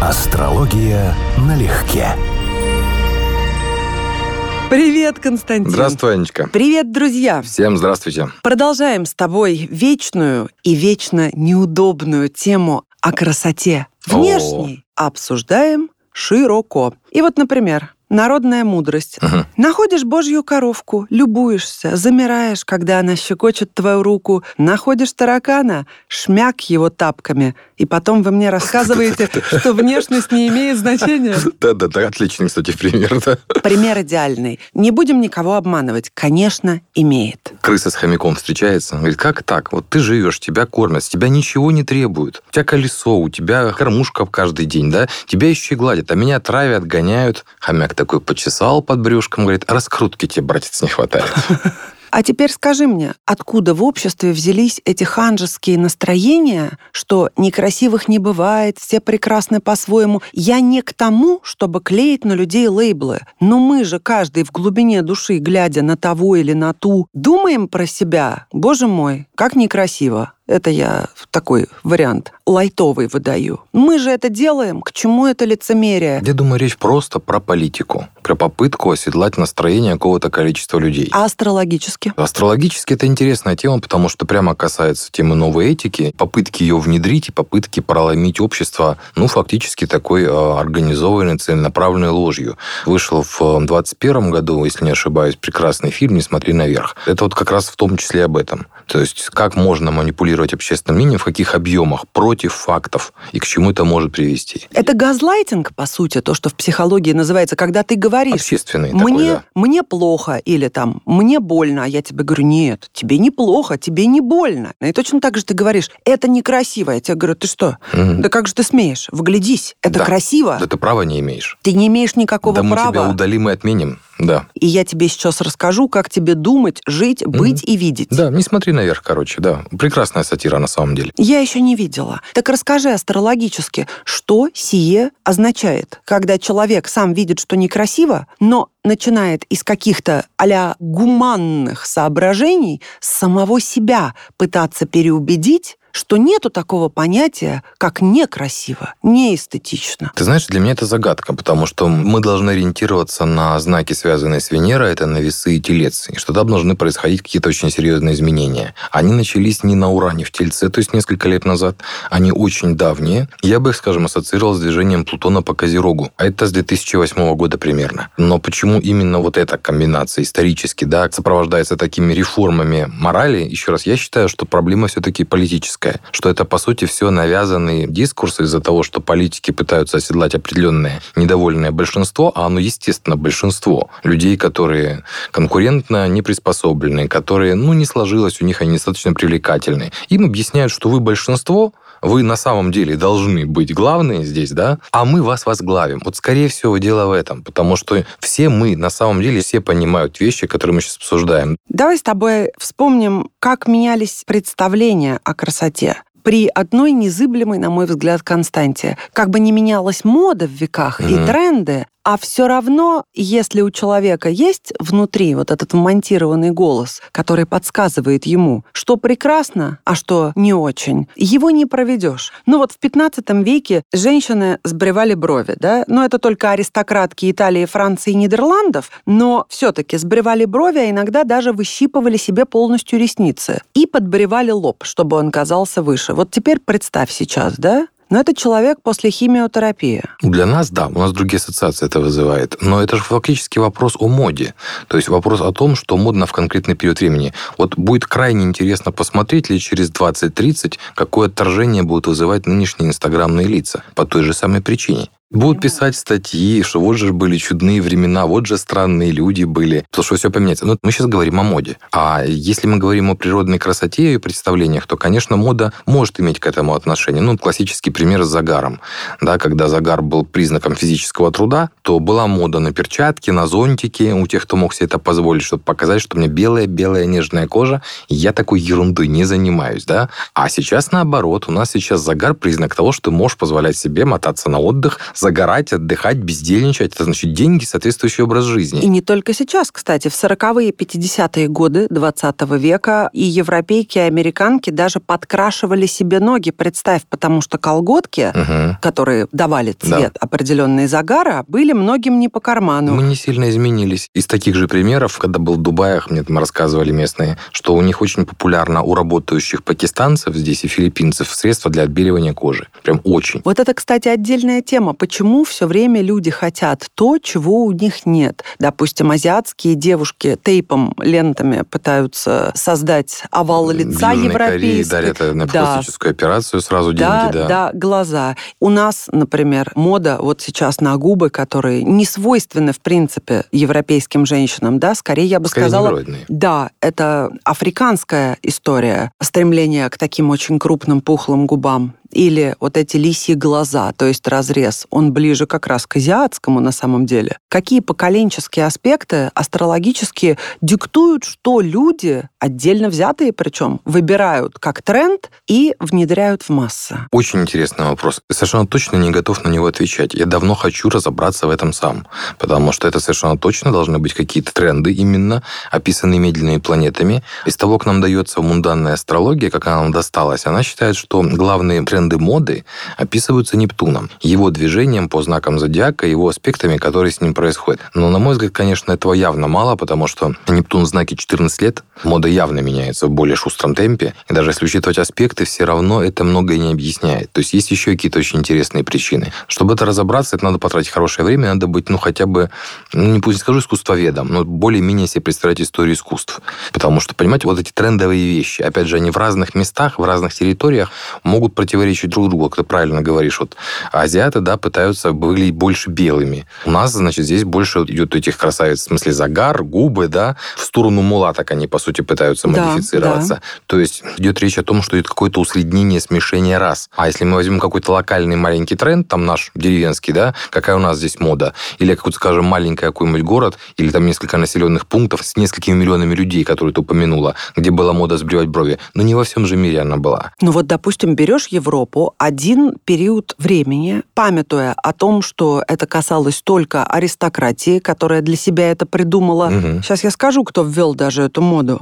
Астрология налегке. Привет, Константин. Здравствуй, Анечка. Привет, друзья. Всем здравствуйте. Продолжаем с тобой вечную и вечно неудобную тему о красоте внешней. Обсуждаем широко. И вот, например, Народная мудрость. Угу. Находишь божью коровку, любуешься, замираешь, когда она щекочет твою руку, находишь таракана, шмяк его тапками, и потом вы мне рассказываете, что внешность не имеет значения. Да-да-да, отличный, кстати, пример, да. Пример идеальный. Не будем никого обманывать. Конечно, имеет. Крыса с хомяком встречается, говорит, как так? Вот ты живешь, тебя кормят, с тебя ничего не требуют. У тебя колесо, у тебя кормушка каждый день, да? Тебя еще и гладят, а меня травят, гоняют. Хомяк такой почесал под брюшком, говорит, раскрутки тебе, братец, не хватает. А теперь скажи мне, откуда в обществе взялись эти ханжеские настроения, что некрасивых не бывает, все прекрасны по-своему? Я не к тому, чтобы клеить на людей лейблы, но мы же каждый в глубине души, глядя на того или на ту, думаем про себя. Боже мой, как некрасиво. Это я такой вариант лайтовый выдаю. Мы же это делаем, к чему это лицемерие? Я думаю, речь просто про политику, про попытку оседлать настроение какого-то количества людей. А астрологически? Астрологически это интересная тема, потому что прямо касается темы новой этики, попытки ее внедрить и попытки проломить общество, ну, фактически такой э, организованной, целенаправленной ложью. Вышел в 21 году, если не ошибаюсь, прекрасный фильм «Не смотри наверх». Это вот как раз в том числе об этом. То есть как можно манипулировать общественным мнением, в каких объемах, против фактов и к чему это может привести. Это газлайтинг, по сути, то, что в психологии называется, когда ты говоришь, Общественный мне, такой, да. мне плохо или там, мне больно, а я тебе говорю, нет, тебе не плохо, тебе не больно. И точно так же ты говоришь, это некрасиво. Я тебе говорю, ты что? Мгм. Да как же ты смеешь? Вглядись, это Да. красиво. Да ты права не имеешь. Ты не имеешь никакого да мы права. тебя удалим и отменим. Да. И я тебе сейчас расскажу, как тебе думать, жить, быть и видеть. Да, не смотри наверх, короче, да. Прекрасная сатира на самом деле. Я еще не видела. Так расскажи астрологически, что сие означает, когда человек сам видит, что некрасиво, но начинает из каких-то а гуманных соображений самого себя пытаться переубедить, что нету такого понятия, как некрасиво, неэстетично. Ты знаешь, для меня это загадка, потому что мы должны ориентироваться на знаки, связанные с Венерой, это на весы и телец, и что там должны происходить какие-то очень серьезные изменения. Они начались не на Уране в Тельце, то есть несколько лет назад, они очень давние. Я бы их, скажем, ассоциировал с движением Плутона по Козерогу, а это с 2008 года примерно. Но почему именно вот эта комбинация исторически, да, сопровождается такими реформами морали, еще раз, я считаю, что проблема все-таки политическая, что это, по сути, все навязанный дискурс из-за того, что политики пытаются оседлать определенное недовольное большинство, а оно, естественно, большинство людей, которые конкурентно не приспособлены, которые, ну, не сложилось у них, они недостаточно привлекательны. Им объясняют, что вы большинство, вы на самом деле должны быть главные здесь, да, а мы вас возглавим. Вот, скорее всего, дело в этом, потому что все мы, на самом деле, все понимают вещи, которые мы сейчас обсуждаем. Давай с тобой вспомним, как менялись представления о красоте при одной незыблемой, на мой взгляд, константе. Как бы не менялась мода в веках и Мгм. тренды, а все равно, если у человека есть внутри вот этот вмонтированный голос, который подсказывает ему, что прекрасно, а что не очень, его не проведешь. Ну вот в 15 веке женщины сбривали брови, да? Но это только аристократки Италии, Франции и Нидерландов, но все-таки сбривали брови, а иногда даже выщипывали себе полностью ресницы и подбривали лоб, чтобы он казался выше. Вот теперь представь сейчас, да? Но это человек после химиотерапии. Для нас, да, у нас другие ассоциации это вызывает. Но это же фактически вопрос о моде. То есть вопрос о том, что модно в конкретный период времени. Вот будет крайне интересно посмотреть лет через 20-30, какое отторжение будут вызывать нынешние инстаграмные лица. По той же самой причине. Будут писать статьи, что вот же были чудные времена, вот же странные люди были, то что все поменяется. Но мы сейчас говорим о моде. А если мы говорим о природной красоте и представлениях, то, конечно, мода может иметь к этому отношение. Ну, классический пример с загаром. Да, когда загар был признаком физического труда, то была мода на перчатки, на зонтики у тех, кто мог себе это позволить, чтобы показать, что у меня белая-белая нежная кожа, и я такой ерундой не занимаюсь. Да? А сейчас наоборот, у нас сейчас загар признак того, что ты можешь позволять себе мотаться на отдых Загорать, отдыхать, бездельничать, это значит деньги, соответствующий образ жизни. И не только сейчас, кстати. В 40-е, 50-е годы 20 века и европейки, и американки даже подкрашивали себе ноги, представь, потому что колготки, угу. которые давали цвет да. определенный загара, были многим не по карману. Мы не сильно изменились. Из таких же примеров, когда был в Дубаях, мне там рассказывали местные, что у них очень популярно у работающих пакистанцев здесь и филиппинцев средства для отбеливания кожи. Прям очень. Вот это, кстати, отдельная тема. Почему все время люди хотят то, чего у них нет? Допустим, азиатские девушки тейпом, лентами пытаются создать овал лица в европейский. Корее дарят на да. пластическую операцию сразу да, деньги, да. Да, глаза. У нас, например, мода вот сейчас на губы, которые не свойственны, в принципе, европейским женщинам, да, скорее я бы скорее сказала... Негроидные. Да, это африканская история, стремление к таким очень крупным пухлым губам или вот эти лисьи глаза, то есть разрез, он ближе как раз к азиатскому на самом деле. Какие поколенческие аспекты астрологические диктуют, что люди, отдельно взятые причем, выбирают как тренд и внедряют в массы? Очень интересный вопрос. Совершенно точно не готов на него отвечать. Я давно хочу разобраться в этом сам, потому что это совершенно точно должны быть какие-то тренды именно, описанные медленными планетами. Из того, как нам дается мунданная астрология, как она нам досталась, она считает, что главные тренды тренды моды описываются Нептуном, его движением по знакам зодиака, его аспектами, которые с ним происходят. Но, на мой взгляд, конечно, этого явно мало, потому что Нептун в знаке 14 лет, мода явно меняется в более шустром темпе, и даже если учитывать аспекты, все равно это многое не объясняет. То есть есть еще какие-то очень интересные причины. Чтобы это разобраться, это надо потратить хорошее время, надо быть, ну, хотя бы, ну, не пусть скажу искусствоведом, но более-менее себе представлять историю искусств. Потому что, понимаете, вот эти трендовые вещи, опять же, они в разных местах, в разных территориях могут противоречить противоречат друг другу, как ты правильно говоришь. Вот азиаты, да, пытаются выглядеть больше белыми. У нас, значит, здесь больше идет этих красавиц, в смысле загар, губы, да, в сторону мулаток они, по сути, пытаются да, модифицироваться. Да. То есть идет речь о том, что идет какое-то усреднение, смешение рас. А если мы возьмем какой-то локальный маленький тренд, там наш деревенский, да, какая у нас здесь мода, или какой-то, скажем, маленький какой-нибудь город, или там несколько населенных пунктов с несколькими миллионами людей, которые ты упомянула, где была мода сбривать брови. Но не во всем же мире она была. Ну вот, допустим, берешь Европу, Европу один период времени, памятуя о том, что это касалось только аристократии, которая для себя это придумала. Угу. Сейчас я скажу, кто ввел даже эту моду.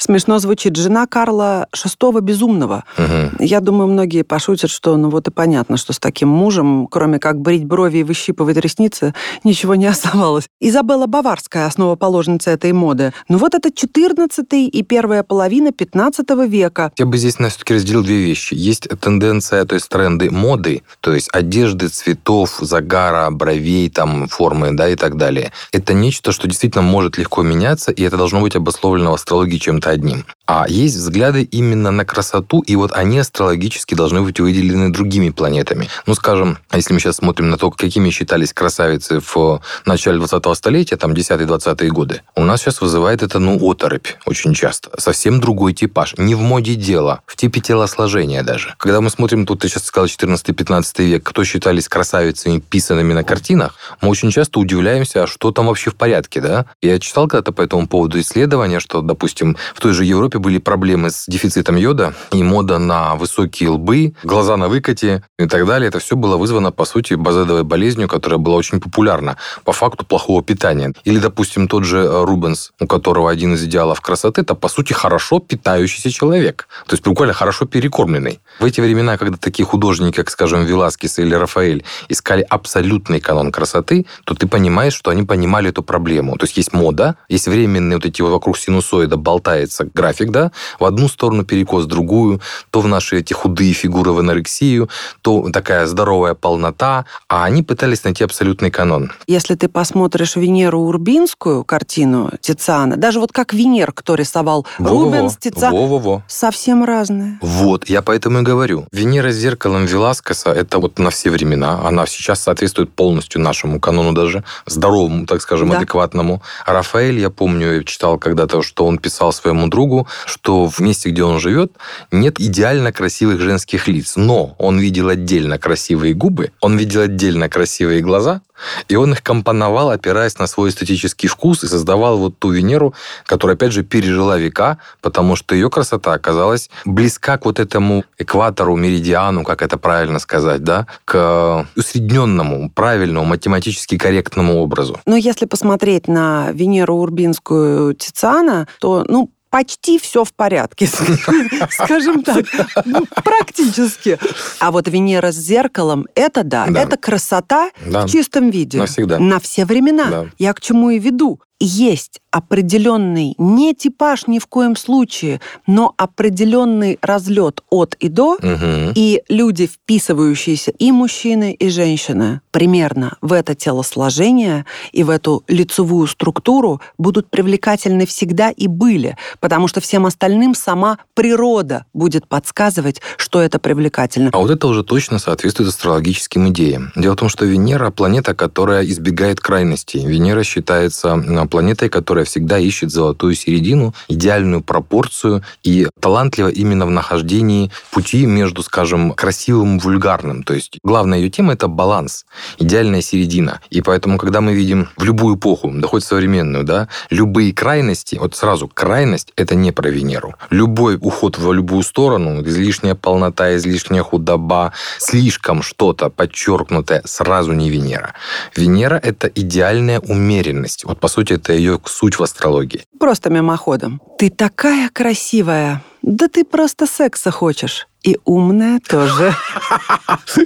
Смешно звучит. Жена Карла VI Безумного. Угу. Я думаю, многие пошутят, что ну вот и понятно, что с таким мужем, кроме как брить брови и выщипывать ресницы, ничего не оставалось. Изабелла Баварская, основоположница этой моды. Ну вот это 14 и первая половина 15 века. Я бы здесь, на все-таки разделил две вещи. Есть тенденция, то есть тренды моды, то есть одежды, цветов, загара, бровей, там, формы, да, и так далее. Это нечто, что действительно может легко меняться, и это должно быть обусловлено в астрологии чем-то одним. А есть взгляды именно на красоту, и вот они астрологически должны быть выделены другими планетами. Ну, скажем, если мы сейчас смотрим на то, какими считались красавицы в начале 20-го столетия, там 10-20-е годы, у нас сейчас вызывает это, ну, оторопь очень часто. Совсем другой типаж. Не в моде дело, в типе телосложения даже. Когда мы смотрим, тут ты сейчас сказал 14-15 век, кто считались красавицами, писанными на картинах, мы очень часто удивляемся, а что там вообще в порядке, да? Я читал когда-то по этому поводу исследования, что, допустим, в той же Европе были проблемы с дефицитом йода и мода на высокие лбы, глаза на выкате и так далее. Это все было вызвано, по сути, базедовой болезнью, которая была очень популярна по факту плохого питания. Или, допустим, тот же Рубенс, у которого один из идеалов красоты, это, по сути, хорошо питающийся человек. То есть, буквально хорошо перекормленный. В эти времена, когда такие художники, как, скажем, Веласкес или Рафаэль, искали абсолютный канон красоты, то ты понимаешь, что они понимали эту проблему. То есть, есть мода, есть временные вот эти вот вокруг синусоида болтается меняется график, да, в одну сторону перекос, в другую, то в наши эти худые фигуры в анорексию, то такая здоровая полнота, а они пытались найти абсолютный канон. Если ты посмотришь Венеру Урбинскую картину Тициана, даже вот как Венер, кто рисовал. Рубенс, Тициан, Во-во-во. совсем разные. Вот, я поэтому и говорю. Венера с зеркалом Веласкеса – это вот на все времена. Она сейчас соответствует полностью нашему канону даже, здоровому, так скажем, да. адекватному. Рафаэль, я помню, я читал когда-то, что он писал своему своему другу, что в месте, где он живет, нет идеально красивых женских лиц. Но он видел отдельно красивые губы, он видел отдельно красивые глаза, И он их компоновал, опираясь на свой эстетический вкус, и создавал вот ту Венеру, которая, опять же, пережила века, потому что ее красота оказалась близка к вот этому экватору, меридиану, как это правильно сказать, да, к усредненному, правильному, математически корректному образу. Но если посмотреть на Венеру Урбинскую Тициана, то, ну, почти все в порядке, скажем так, ну, практически. А вот Венера с зеркалом, это да, да. это красота да. в чистом виде. Навсегда. На все времена. Да. Я к чему и веду есть определенный не типаж ни в коем случае, но определенный разлет от и до, угу. и люди, вписывающиеся и мужчины, и женщины, примерно в это телосложение и в эту лицевую структуру будут привлекательны всегда и были, потому что всем остальным сама природа будет подсказывать, что это привлекательно. А вот это уже точно соответствует астрологическим идеям. Дело в том, что Венера – планета, которая избегает крайностей. Венера считается планетой, которая всегда ищет золотую середину, идеальную пропорцию и талантлива именно в нахождении пути между, скажем, красивым и вульгарным. То есть главная ее тема – это баланс, идеальная середина. И поэтому, когда мы видим в любую эпоху, да хоть современную, да, любые крайности, вот сразу крайность – это не про Венеру. Любой уход в любую сторону, излишняя полнота, излишняя худоба, слишком что-то подчеркнутое, сразу не Венера. Венера – это идеальная умеренность. Вот, по сути, это ее суть в астрологии. Просто мимоходом. Ты такая красивая. Да ты просто секса хочешь. И умная тоже.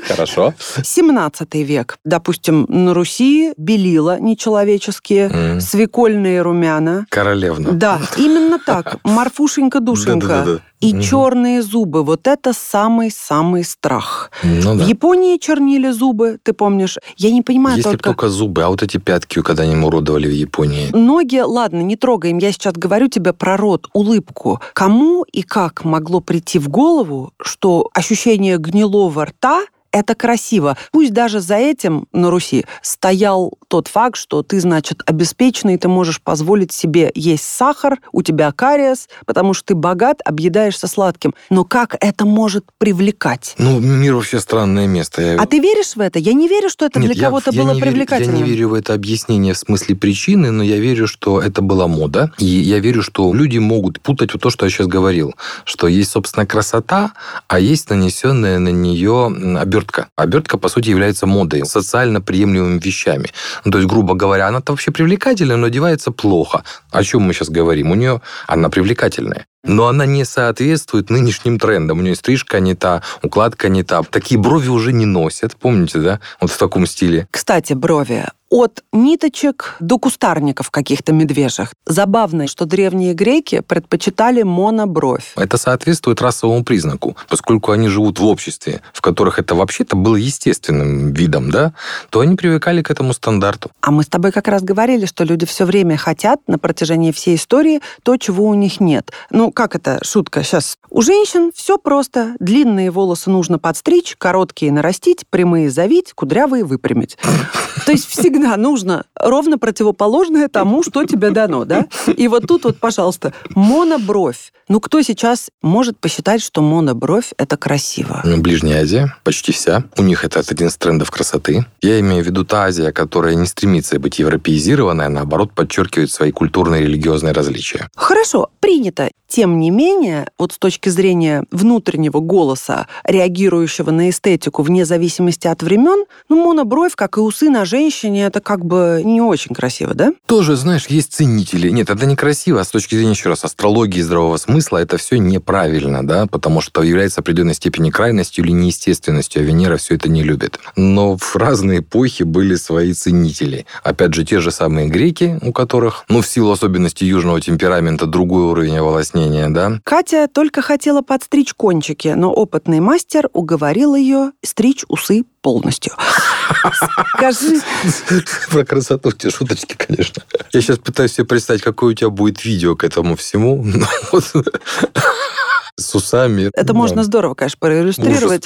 Хорошо. 17 век. Допустим, на Руси белила нечеловеческие, mm. свекольные румяна. Королевна. Да, именно так. Марфушенька-душенька. И угу. черные зубы. Вот это самый-самый страх. Ну, да. В Японии чернили зубы, ты помнишь? Я не понимаю Если только... только зубы, а вот эти пятки когда они уродовали в Японии. Ноги, ладно, не трогаем. Я сейчас говорю тебе про рот, улыбку. Кому и как могло прийти в голову, что ощущение гнилого рта это красиво. Пусть даже за этим на Руси стоял тот факт, что ты, значит, обеспеченный, ты можешь позволить себе есть сахар, у тебя кариес, потому что ты богат, объедаешься сладким. Но как это может привлекать? Ну, мир вообще странное место. Я... А ты веришь в это? Я не верю, что это Нет, для кого-то было привлекательно. Я не верю в это объяснение в смысле причины, но я верю, что это была мода. И я верю, что люди могут путать вот то, что я сейчас говорил. Что есть, собственно, красота, а есть нанесенная на нее обертка обертка. Обертка, по сути, является модой, социально приемлемыми вещами. Ну, то есть, грубо говоря, она-то вообще привлекательная, но одевается плохо. О чем мы сейчас говорим? У нее она привлекательная. Но она не соответствует нынешним трендам. У нее стрижка не та, укладка не та. Такие брови уже не носят, помните, да? Вот в таком стиле. Кстати, брови от ниточек до кустарников каких-то медвежьих. Забавно, что древние греки предпочитали монобровь. Это соответствует расовому признаку, поскольку они живут в обществе, в которых это вообще-то было естественным видом, да, то они привыкали к этому стандарту. А мы с тобой как раз говорили, что люди все время хотят на протяжении всей истории то, чего у них нет. Ну, как это шутка сейчас? У женщин все просто. Длинные волосы нужно подстричь, короткие нарастить, прямые завить, кудрявые выпрямить. То есть всегда нужно ровно противоположное тому, что тебе дано, да? И вот тут вот, пожалуйста, монобровь. Ну, кто сейчас может посчитать, что монобровь – это красиво? Ну, Ближняя Азия, почти вся. У них это один из трендов красоты. Я имею в виду та Азия, которая не стремится быть европеизированной, а наоборот подчеркивает свои культурные и религиозные различия. Хорошо, принято. Тем не менее, вот с точки зрения внутреннего голоса, реагирующего на эстетику вне зависимости от времен, ну, монобровь, как и усы на женщине, это как бы не очень красиво, да? Тоже, знаешь, есть ценители. Нет, это некрасиво, а с точки зрения, еще раз, астрологии здравого смысла, это все неправильно, да, потому что является определенной степени крайностью или неестественностью, а Венера все это не любит. Но в разные эпохи были свои ценители. Опять же, те же самые греки, у которых, ну, в силу особенностей южного темперамента, другой уровень оволоснения, да. Катя только хотела подстричь кончики, но опытный мастер уговорил ее стричь усы полностью. Скажи... Про красоту те шуточки, конечно. Я сейчас пытаюсь себе представить, какое у тебя будет видео к этому всему. С усами. Это можно здорово, конечно, проиллюстрировать.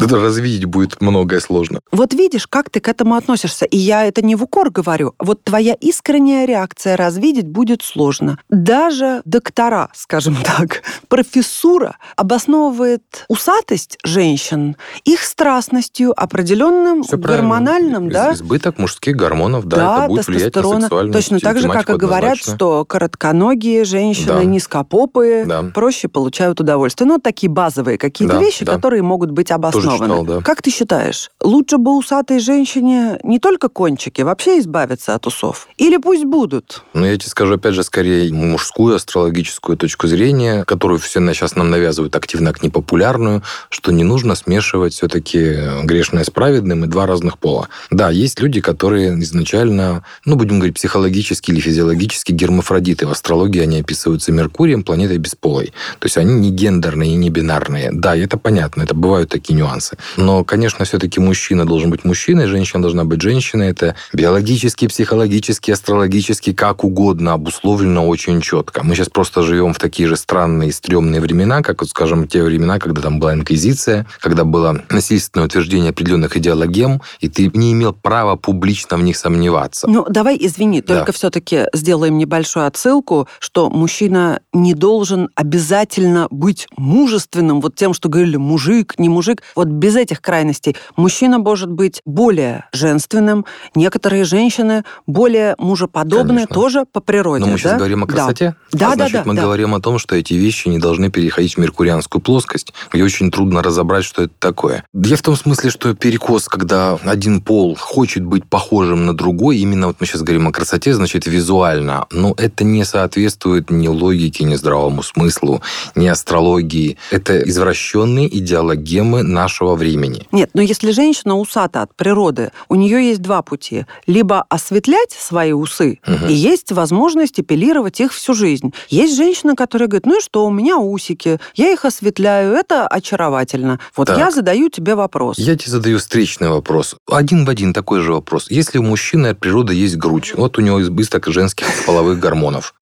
Это развидеть будет многое сложно. Вот видишь, как ты к этому относишься. И я это не в укор говорю. Вот твоя искренняя реакция развидеть будет сложно. Даже доктора, скажем так, профессура обосновывает усатость женщин их страстностью, определенным Все гормональным, да? Избыток мужских гормонов, да, да это будет влиять на сексуальность. Точно так же, как и говорят, что коротконогие женщины, да. низкопопые, да. проще получают удовольствие. Ну, такие базовые какие-то да, вещи, да. которые могут быть обоснованы. Читал, да. Как ты считаешь, лучше бы усатой женщине не только кончики, вообще избавиться от усов? Или пусть будут? Ну, я тебе скажу, опять же, скорее мужскую астрологическую точку зрения, которую все сейчас нам навязывают активно как непопулярную, что не нужно смешивать все-таки грешное с праведным и два разных пола. Да, есть люди, которые изначально, ну, будем говорить, психологически или физиологически гермафродиты. В астрологии они описываются Меркурием, планетой бесполой. То есть они не гендерные и не бинарные. Да, это понятно, это бывают такие нюансы. Но, конечно, все-таки мужчина должен быть мужчиной, женщина должна быть женщиной. Это биологически, психологически, астрологически, как угодно обусловлено очень четко. Мы сейчас просто живем в такие же странные, стрёмные времена, как, вот, скажем, те времена, когда там была инквизиция, когда было насильственное утверждение определенных идеологем, и ты не имел права публично в них сомневаться. Ну, давай, извини, только да. все-таки сделаем небольшую отсылку, что мужчина не должен обязательно быть мужественным, вот тем, что говорили мужик, не мужик. Вот без этих крайностей. Мужчина может быть более женственным, некоторые женщины более мужеподобные Конечно. тоже по природе. Но мы да? сейчас говорим о красоте. Да, а, да, значит, да, да. Мы да. говорим о том, что эти вещи не должны переходить в меркурианскую плоскость, где очень трудно разобрать, что это такое. Я в том смысле, что перекос, когда один пол хочет быть похожим на другой, именно вот мы сейчас говорим о красоте, значит, визуально, но это не соответствует ни логике, ни здравому смыслу, ни астрологии. Это извращенные идеологемы нашего времени. Нет, но если женщина усата от природы, у нее есть два пути. Либо осветлять свои усы, угу. и есть возможность эпилировать их всю жизнь. Есть женщина, которая говорит, ну и что, у меня усики, я их осветляю, это очаровательно. Вот так. я задаю тебе вопрос. Я тебе задаю встречный вопрос. Один в один такой же вопрос. Если у мужчины от природы есть грудь, вот у него избыток женских половых гормонов,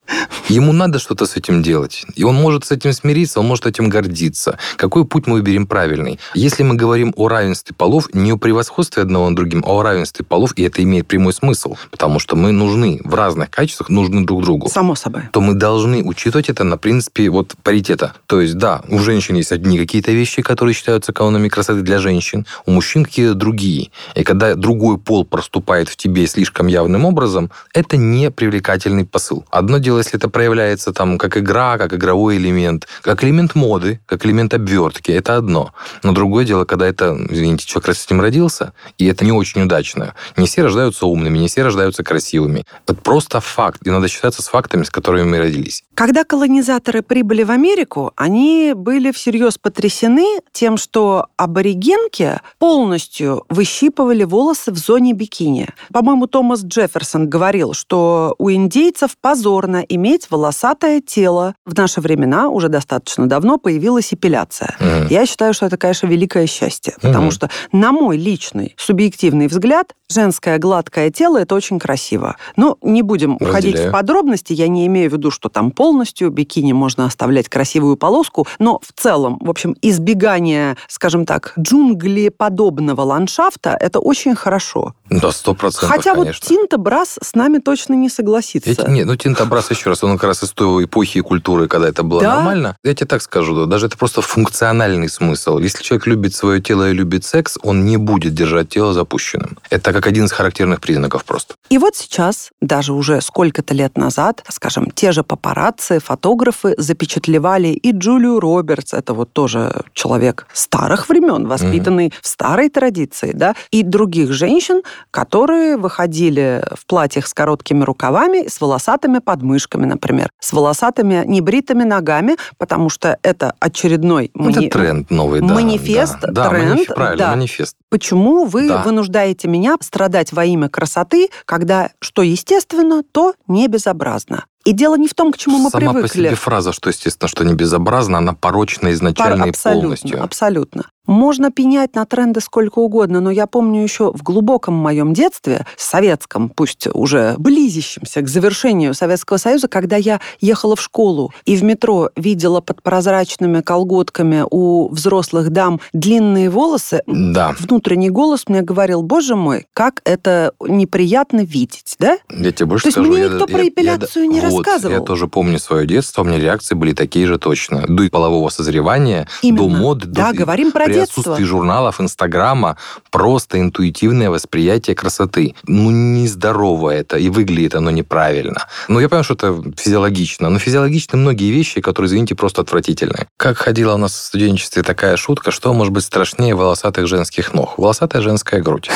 Ему надо что-то с этим делать. И он может с этим смириться, он может этим гордиться. Какой путь мы выберем правильный? Если мы говорим о равенстве полов, не о превосходстве одного над другим, а о равенстве полов, и это имеет прямой смысл, потому что мы нужны в разных качествах, нужны друг другу. Само собой. То мы должны учитывать это на принципе вот паритета. То есть, да, у женщин есть одни какие-то вещи, которые считаются канонами красоты для женщин, у мужчин какие-то другие. И когда другой пол проступает в тебе слишком явным образом, это не привлекательный посыл. Одно дело, если это проявляется там как игра, как игровой элемент, как элемент моды, как элемент обвертки, это одно. Но другое дело, когда это, извините, человек с этим родился, и это не очень удачно. Не все рождаются умными, не все рождаются красивыми. Это просто факт, и надо считаться с фактами, с которыми мы родились. Когда колонизаторы прибыли в Америку, они были всерьез потрясены тем, что аборигенки полностью выщипывали волосы в зоне бикини. По-моему, Томас Джефферсон говорил, что у индейцев позорно иметь волосатое тело. В наши времена уже достаточно давно появилась эпиляция. Mm. Я считаю, что это, конечно, великое счастье, mm. потому что, на мой личный субъективный взгляд, женское гладкое тело это очень красиво. Но не будем Разделяю. уходить в подробности. Я не имею в виду, что там полностью бикини можно оставлять красивую полоску, но в целом, в общем, избегание, скажем так, джунглеподобного ландшафта это очень хорошо. Да, сто процентов, Хотя конечно. вот Тинта Брас с нами точно не согласится. Эти, нет, ну Тинта Брас еще раз, он как раз из той эпохи и культуры, когда это было да? нормально. Я тебе так скажу, даже это просто функциональный смысл. Если человек любит свое тело и любит секс, он не будет держать тело запущенным. Это как один из характерных признаков просто. И вот сейчас, даже уже сколько-то лет назад, скажем, те же папарацци, фотографы запечатлевали и Джулию Робертс, это вот тоже человек старых времен, воспитанный mm-hmm. в старой традиции, да, и других женщин, которые выходили в платьях с короткими рукавами, с волосатыми подмышками, например, с волосатыми небритыми ногами, потому что это очередной это мани... тренд новый, да. Манифест, да, тренд. Да, маниф... правильно, да. манифест. Почему вы да. вынуждаете меня страдать во имя красоты, когда что естественно, то не безобразно? И дело не в том, к чему мы Сама привыкли. по себе фраза, что, естественно, что не безобразно, она порочна изначально Пар- и абсолютно, полностью. абсолютно. Можно пенять на тренды сколько угодно, но я помню еще в глубоком моем детстве, советском, пусть уже близящемся к завершению Советского Союза, когда я ехала в школу и в метро видела под прозрачными колготками у взрослых дам длинные волосы, Да, внутренний голос мне говорил, боже мой, как это неприятно видеть, да? я тебе больше То есть скажу. мне я- никто я- про я- эпиляцию не вот, рассказывал. Я тоже помню свое детство, у меня реакции были такие же точно. До полового созревания, до Именно. моды, Да, до... говорим про при отсутствии журналов, Инстаграма, просто интуитивное восприятие красоты. Ну, нездорово это, и выглядит оно неправильно. Ну, я понимаю, что это физиологично, но физиологичны многие вещи, которые, извините, просто отвратительные. Как ходила у нас в студенчестве такая шутка, что может быть страшнее волосатых женских ног? Волосатая женская грудь.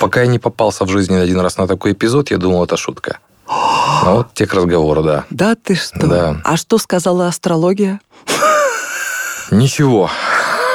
Пока я не попался в жизни один раз на такой эпизод, я думал, это шутка. Ну, вот те к разговору, да. Да ты что? Да. А что сказала астрология? Ничего.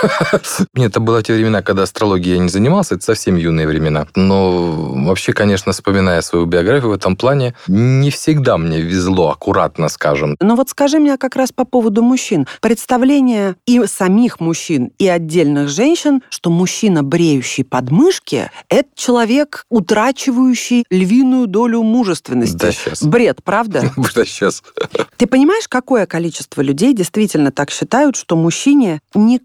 Нет, это было те времена, когда астрологией я не занимался, это совсем юные времена. Но вообще, конечно, вспоминая свою биографию в этом плане, не всегда мне везло, аккуратно скажем. Но вот скажи мне как раз по поводу мужчин. Представление и самих мужчин, и отдельных женщин, что мужчина, бреющий подмышки, это человек, утрачивающий львиную долю мужественности. Да, сейчас. Бред, правда? Да, сейчас. Ты понимаешь, какое количество людей действительно так считают, что мужчине не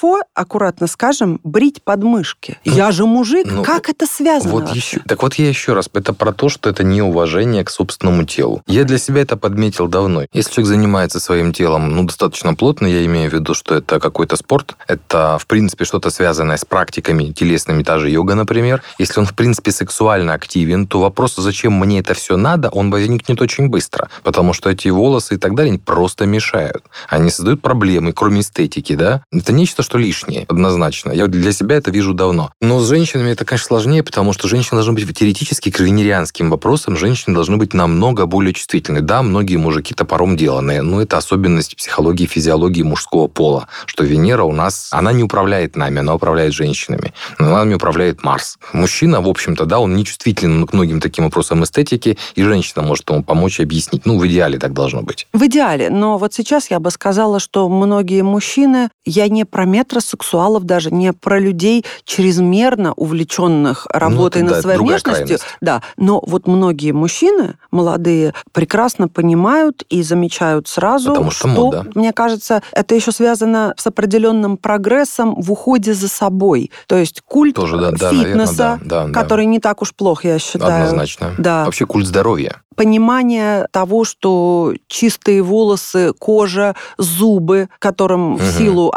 камельфо, аккуратно скажем, брить подмышки? Я же мужик, ну, как это связано Вот вообще? еще, так вот я еще раз, это про то, что это неуважение к собственному телу. Я для себя это подметил давно. Если человек занимается своим телом, ну, достаточно плотно, я имею в виду, что это какой-то спорт, это, в принципе, что-то связанное с практиками телесными, та же йога, например. Если он, в принципе, сексуально активен, то вопрос, зачем мне это все надо, он возникнет очень быстро. Потому что эти волосы и так далее просто мешают. Они создают проблемы, кроме эстетики, да? Это нечто, что лишнее, однозначно. Я для себя это вижу давно. Но с женщинами это, конечно, сложнее, потому что женщины должны быть теоретически к венерианским вопросам, женщины должны быть намного более чувствительны. Да, многие мужики топором деланные, но это особенность психологии, физиологии мужского пола, что Венера у нас, она не управляет нами, она управляет женщинами. Но нами управляет Марс. Мужчина, в общем-то, да, он не чувствителен к многим таким вопросам эстетики, и женщина может ему помочь и объяснить. Ну, в идеале так должно быть. В идеале, но вот сейчас я бы сказала, что многие мужчины, я не про метросексуалов даже, не про людей чрезмерно увлеченных работой Ну, это над да, своей внешностью, крайность. да, но вот многие мужчины молодые прекрасно понимают и замечают сразу, Потому что что, мода. мне кажется, это еще связано с определенным прогрессом в уходе за собой, то есть культ Тоже, да, наверное, фитнеса, да, да, да. который не так уж плох, я считаю. Однозначно. Да. Вообще культ здоровья. понимание того, что чистые волосы, кожа, зубы, которым в Мгм. силу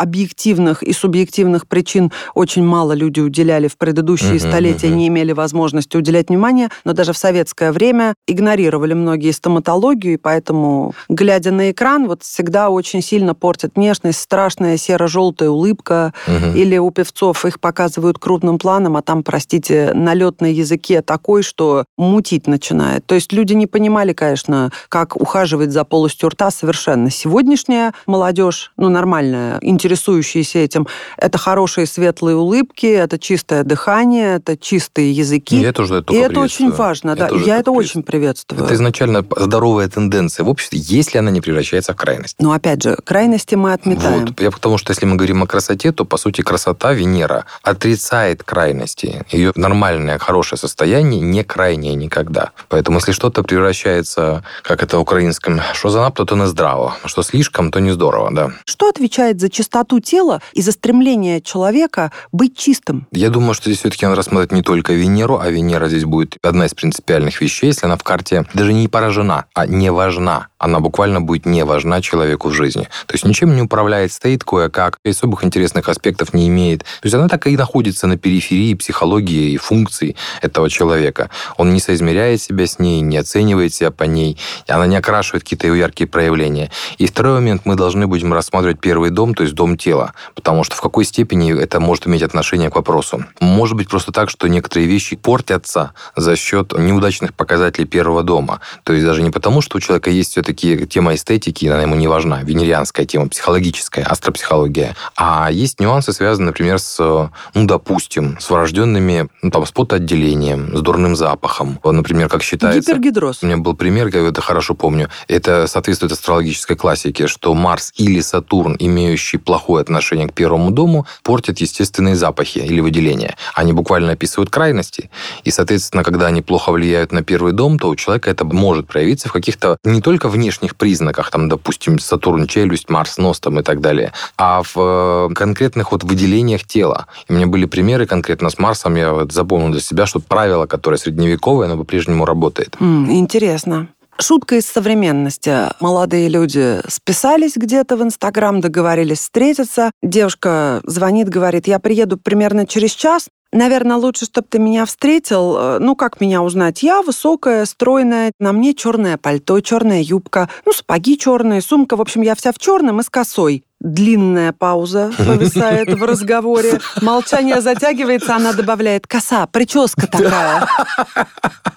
объективных и субъективных причин очень мало люди уделяли в предыдущие Мгм, столетия, мгм. не имели возможности уделять внимание, но даже в советское время игнорировали многие стоматологию, и поэтому, глядя на экран, вот всегда очень сильно портит внешность страшная серо-желтая улыбка, Мгм. или у певцов их показывают крупным планом, а там, простите, налет на языке такой, что мутить начинает. То есть люди не понимали, конечно, как ухаживать за полостью рта совершенно. Сегодняшняя молодежь, ну, нормальная, интересующаяся этим, это хорошие светлые улыбки, это чистое дыхание, это чистые языки. Я тоже это И это очень важно, да. тоже Я это очень приветствую. Это изначально здоровая тенденция в обществе, если она не превращается в крайность. Но опять же, крайности мы отметаем. Вот. Я потому что если мы говорим о красоте, то, по сути, красота Венера отрицает крайности. Ее нормальное, хорошее состояние не крайнее никогда. Поэтому, если что-то превращается, как это в украинском, что занадто, то не здраво. Что слишком, то не здорово, да. Что отвечает за чистоту тела и за стремление человека быть чистым? Я думаю, что здесь все-таки надо рассмотреть не только Венеру, а Венера здесь будет одна из принципиальных вещей, если она в карте даже не поражена, а не важна. Она буквально будет не важна человеку в жизни. То есть ничем не управляет, стоит кое-как, и особых интересных аспектов не имеет. То есть она так и находится на периферии психологии и функций этого человека. Он не соизмеряет себя с ней, не оценивает себя по ней, она не окрашивает какие-то ее яркие проявления. И второй момент, мы должны будем рассматривать первый дом, то есть дом тела, потому что в какой степени это может иметь отношение к вопросу. Может быть просто так, что некоторые вещи портятся за счет неудачных показателей первого дома. То есть даже не потому, что у человека есть все-таки тема эстетики, она ему не важна, венерианская тема, психологическая, астропсихология, а есть нюансы, связанные, например, с, ну, допустим, с врожденными, ну, там, с потоотделением, с дурным запахом. Например, как считается... Гипергидроз. У меня был пример, я это хорошо помню. Это соответствует астрологической классике, что Марс или Сатурн, имеющий плохое отношение к первому дому, портят естественные запахи или выделения. Они буквально описывают крайности. И, соответственно, когда они плохо влияют на первый дом, то у человека это может проявиться в каких-то не только внешних признаках, там, допустим, Сатурн челюсть, Марс нос там, и так далее, а в э, конкретных вот выделениях тела. И у меня были примеры конкретно с Марсом, я вот запомнил для себя, что правило, которое средневековое, оно по-прежнему работает. М, интересно. Шутка из современности. Молодые люди списались где-то в Инстаграм, договорились встретиться. Девушка звонит, говорит, я приеду примерно через час. Наверное, лучше, чтобы ты меня встретил. Ну, как меня узнать? Я высокая, стройная, на мне черное пальто, черная юбка, ну, сапоги черные, сумка. В общем, я вся в черном и с косой. Длинная пауза повисает в разговоре. Молчание затягивается, она добавляет «коса, прическа такая».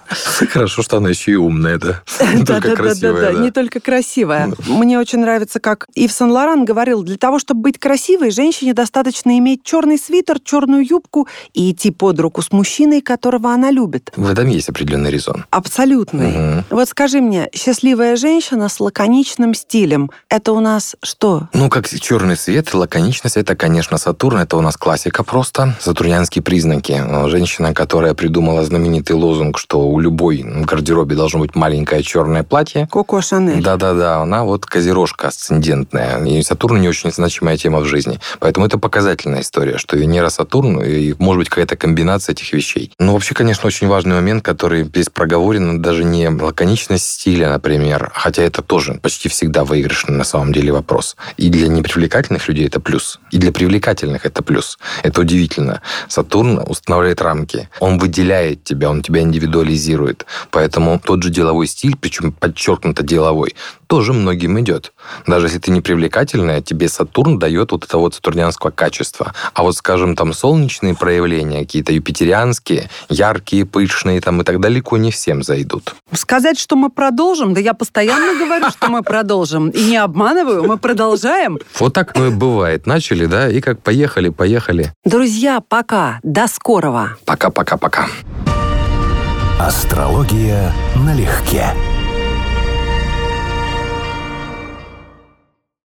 Хорошо, что она еще и умная, да? Не только красивая, да, не только красивая. Мне очень нравится, как Ив Сен-Лоран говорил, для того, чтобы быть красивой, женщине достаточно иметь черный свитер, черную юбку и идти под руку с мужчиной, которого она любит. В этом есть определенный резон. Абсолютный. Вот скажи мне, счастливая женщина с лаконичным стилем, это у нас что? Ну, как черный свет, лаконичность, это, конечно, Сатурн, это у нас классика просто, сатурнианские признаки. Женщина, которая придумала знаменитый лозунг, что у любой гардеробе должно быть маленькое черное платье, Коко Шанель. Да-да-да, она вот козерожка асцендентная. И Сатурн не очень значимая тема в жизни. Поэтому это показательная история, что Венера, Сатурн, и может быть какая-то комбинация этих вещей. Ну, вообще, конечно, очень важный момент, который здесь проговорен, даже не лаконичность стиля, например, хотя это тоже почти всегда выигрышный на самом деле вопрос. И для непривлекательных людей это плюс, и для привлекательных это плюс. Это удивительно. Сатурн устанавливает рамки. Он выделяет тебя, он тебя индивидуализирует. Поэтому тот же деловой стиль, причем подчеркнуто деловой, тоже многим идет. Даже если ты не привлекательная, тебе Сатурн дает вот это вот сатурнианского качества. А вот, скажем, там солнечные проявления, какие-то юпитерианские, яркие, пышные, там и так далеко не всем зайдут. Сказать, что мы продолжим, да я постоянно говорю, что мы продолжим. И не обманываю, мы продолжаем. Вот так ну, и бывает. Начали, да, и как поехали, поехали. Друзья, пока. До скорого. Пока-пока-пока. Астрология налегке.